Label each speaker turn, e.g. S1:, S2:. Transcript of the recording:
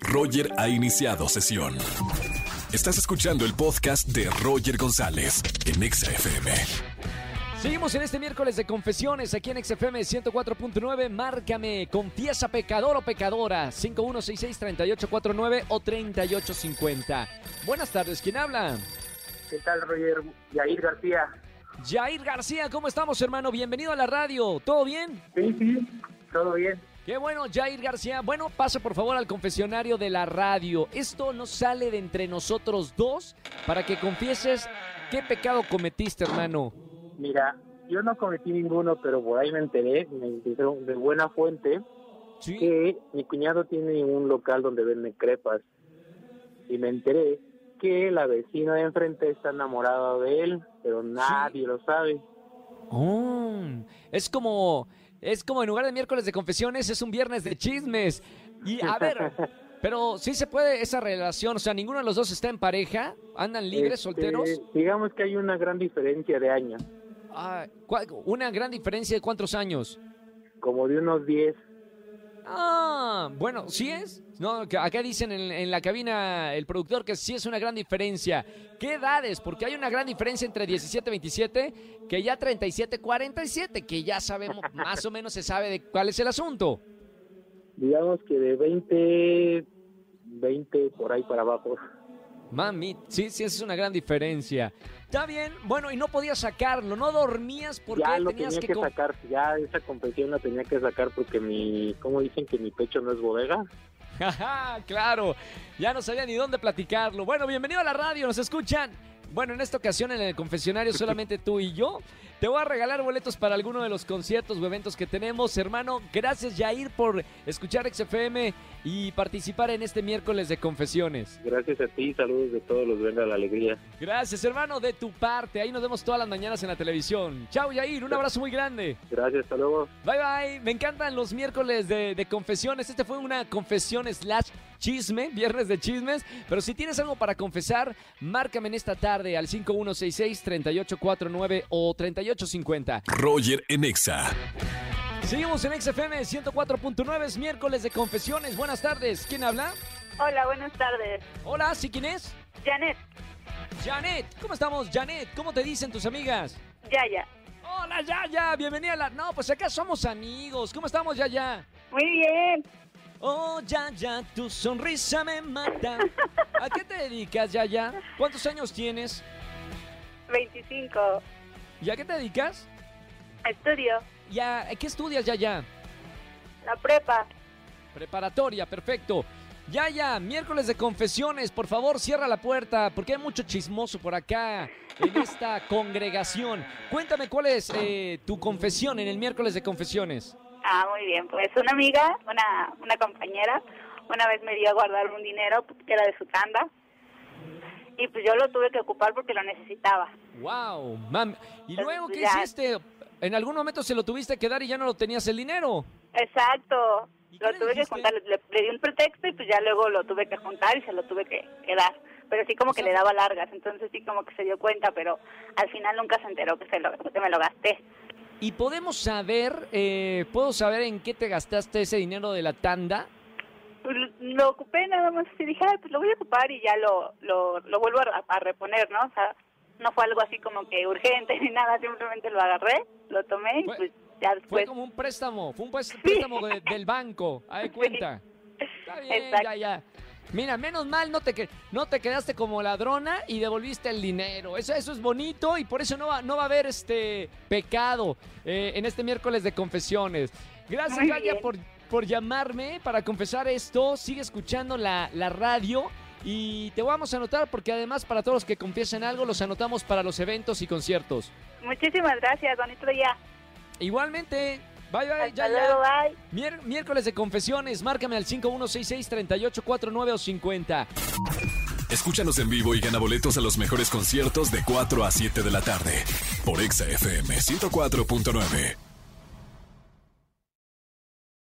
S1: Roger ha iniciado sesión. Estás escuchando el podcast de Roger González en Exa FM.
S2: Seguimos en este miércoles de confesiones aquí en XFM 104.9. Márcame, confiesa pecador o pecadora. 5166-3849 o 3850. Buenas tardes, ¿quién habla?
S3: ¿Qué tal, Roger? Yair García.
S2: Jair García, ¿cómo estamos, hermano? Bienvenido a la radio. ¿Todo bien?
S3: Sí, sí, todo bien.
S2: Qué bueno, Jair García. Bueno, pasa por favor al confesionario de la radio. Esto no sale de entre nosotros dos para que confieses qué pecado cometiste, hermano.
S3: Mira, yo no cometí ninguno, pero por ahí me enteré, me dijeron de buena fuente,
S2: Sí.
S3: que mi cuñado tiene un local donde vende crepas. Y me enteré que la vecina de enfrente está enamorada de él, pero nadie lo sabe.
S2: Oh, es como es como en lugar de miércoles de confesiones es un viernes de chismes. Y a ver, pero sí se puede esa relación, o sea, ninguno de los dos está en pareja, andan libres,
S3: Este,
S2: solteros.
S3: Digamos que hay una gran diferencia de años,
S2: Ah, ¿cuál- una gran diferencia de cuántos años.
S3: como de unos 10.
S2: Ah, bueno, ¿sí es? No, acá dicen en, en la cabina el productor que sí es una gran diferencia. ¿Qué edades? Porque hay una gran diferencia entre 17 27 que ya 37 47, que ya sabemos, más o menos se sabe de cuál es el asunto.
S3: Digamos que de 20, 20 por ahí para abajo.
S2: Mami, sí, sí, esa es una gran diferencia. Está bien, bueno, y no podías sacarlo, no dormías porque
S3: ya lo
S2: tenías
S3: tenía
S2: que...
S3: que, sacar, ya esa confesión la tenía que sacar porque mi, ¿cómo dicen que mi pecho no es bodega?
S2: Ajá, claro, ya no sabía ni dónde platicarlo. Bueno, bienvenido a la radio, ¿nos escuchan? Bueno, en esta ocasión en el confesionario solamente tú y yo. Te voy a regalar boletos para alguno de los conciertos o eventos que tenemos. Hermano, gracias Jair por escuchar XFM y participar en este miércoles de confesiones.
S3: Gracias a ti, saludos de todos los venga la alegría.
S2: Gracias hermano, de tu parte. Ahí nos vemos todas las mañanas en la televisión. Chao Jair, un abrazo muy grande.
S3: Gracias, hasta luego.
S2: Bye bye, me encantan los miércoles de, de confesiones. Este fue una confesión slash chisme, viernes de chismes. Pero si tienes algo para confesar, márcame en esta tarde al 5166-3849 o 3850.
S1: Roger en Exa.
S2: Seguimos en XFM 104.9, es miércoles de confesiones. Buenas tardes, ¿quién habla?
S4: Hola, buenas tardes.
S2: Hola, ¿sí quién es?
S4: Janet,
S2: Janet, ¿cómo estamos, Janet? ¿Cómo te dicen tus amigas?
S4: Yaya.
S2: Hola, Yaya, bienvenida a la... No, pues acá somos amigos. ¿Cómo estamos, Yaya?
S4: Muy bien.
S2: Oh, ya, ya, tu sonrisa me mata. ¿A qué te dedicas, ya, ya? ¿Cuántos años tienes?
S4: 25.
S2: ¿Y a qué te dedicas?
S4: Estudio.
S2: ¿Y a qué estudias, ya, ya?
S4: La prepa.
S2: Preparatoria, perfecto. Ya, ya, miércoles de confesiones, por favor, cierra la puerta, porque hay mucho chismoso por acá en esta congregación. Cuéntame cuál es eh, tu confesión en el miércoles de confesiones.
S4: Ah, muy bien. Pues una amiga, una, una compañera, una vez me dio a guardar un dinero que era de su tanda. Y pues yo lo tuve que ocupar porque lo necesitaba.
S2: ¡Wow! Mam. ¿Y luego qué
S4: Ya.
S2: hiciste? ¿En algún momento se lo tuviste que dar y ya no lo tenías el dinero?
S4: Exacto.
S2: ¿Y qué
S4: Lo tuve que juntar. Le, le di un pretexto y pues ya luego lo tuve que juntar y se lo tuve que, que dar. Pero sí como
S2: O
S4: que le daba largas. Entonces sí como que se dio cuenta, pero al final nunca se enteró que, se lo, que me lo gasté.
S2: ¿Y podemos saber, eh, puedo saber en qué te gastaste ese dinero de la tanda?
S4: Pues, lo ocupé nada más y dije, "Ay, pues lo voy a ocupar y ya lo, lo, lo vuelvo a, a reponer, ¿no? O sea, no fue algo así como que urgente ni nada, simplemente lo agarré, lo tomé y
S2: Fue-
S4: pues ya
S2: Fue
S4: después...
S2: como un préstamo, fue un préstamo de- del banco, de cuenta. Está bien,
S4: Exacto.
S2: ya, ya. Mira, menos mal no te, que- no te quedaste como ladrona y devolviste el dinero. Eso, eso es bonito y por eso no va, no va a haber este pecado eh, en este miércoles de confesiones. Gracias, Gaya, por, por llamarme para confesar esto. Sigue escuchando la, la radio y te vamos a anotar porque además para todos los que confiesen algo los anotamos para los eventos y conciertos.
S4: Muchísimas gracias, bonito día.
S2: Igualmente, bye bye,
S4: Hasta
S2: ya,
S4: luego,
S2: ya.
S4: bye.
S2: Mier- miércoles de confesiones, márcame al 5166-3849 o 50.
S1: Escúchanos en vivo y gana boletos a los mejores conciertos de 4 a 7 de la tarde por Exa FM 104.9.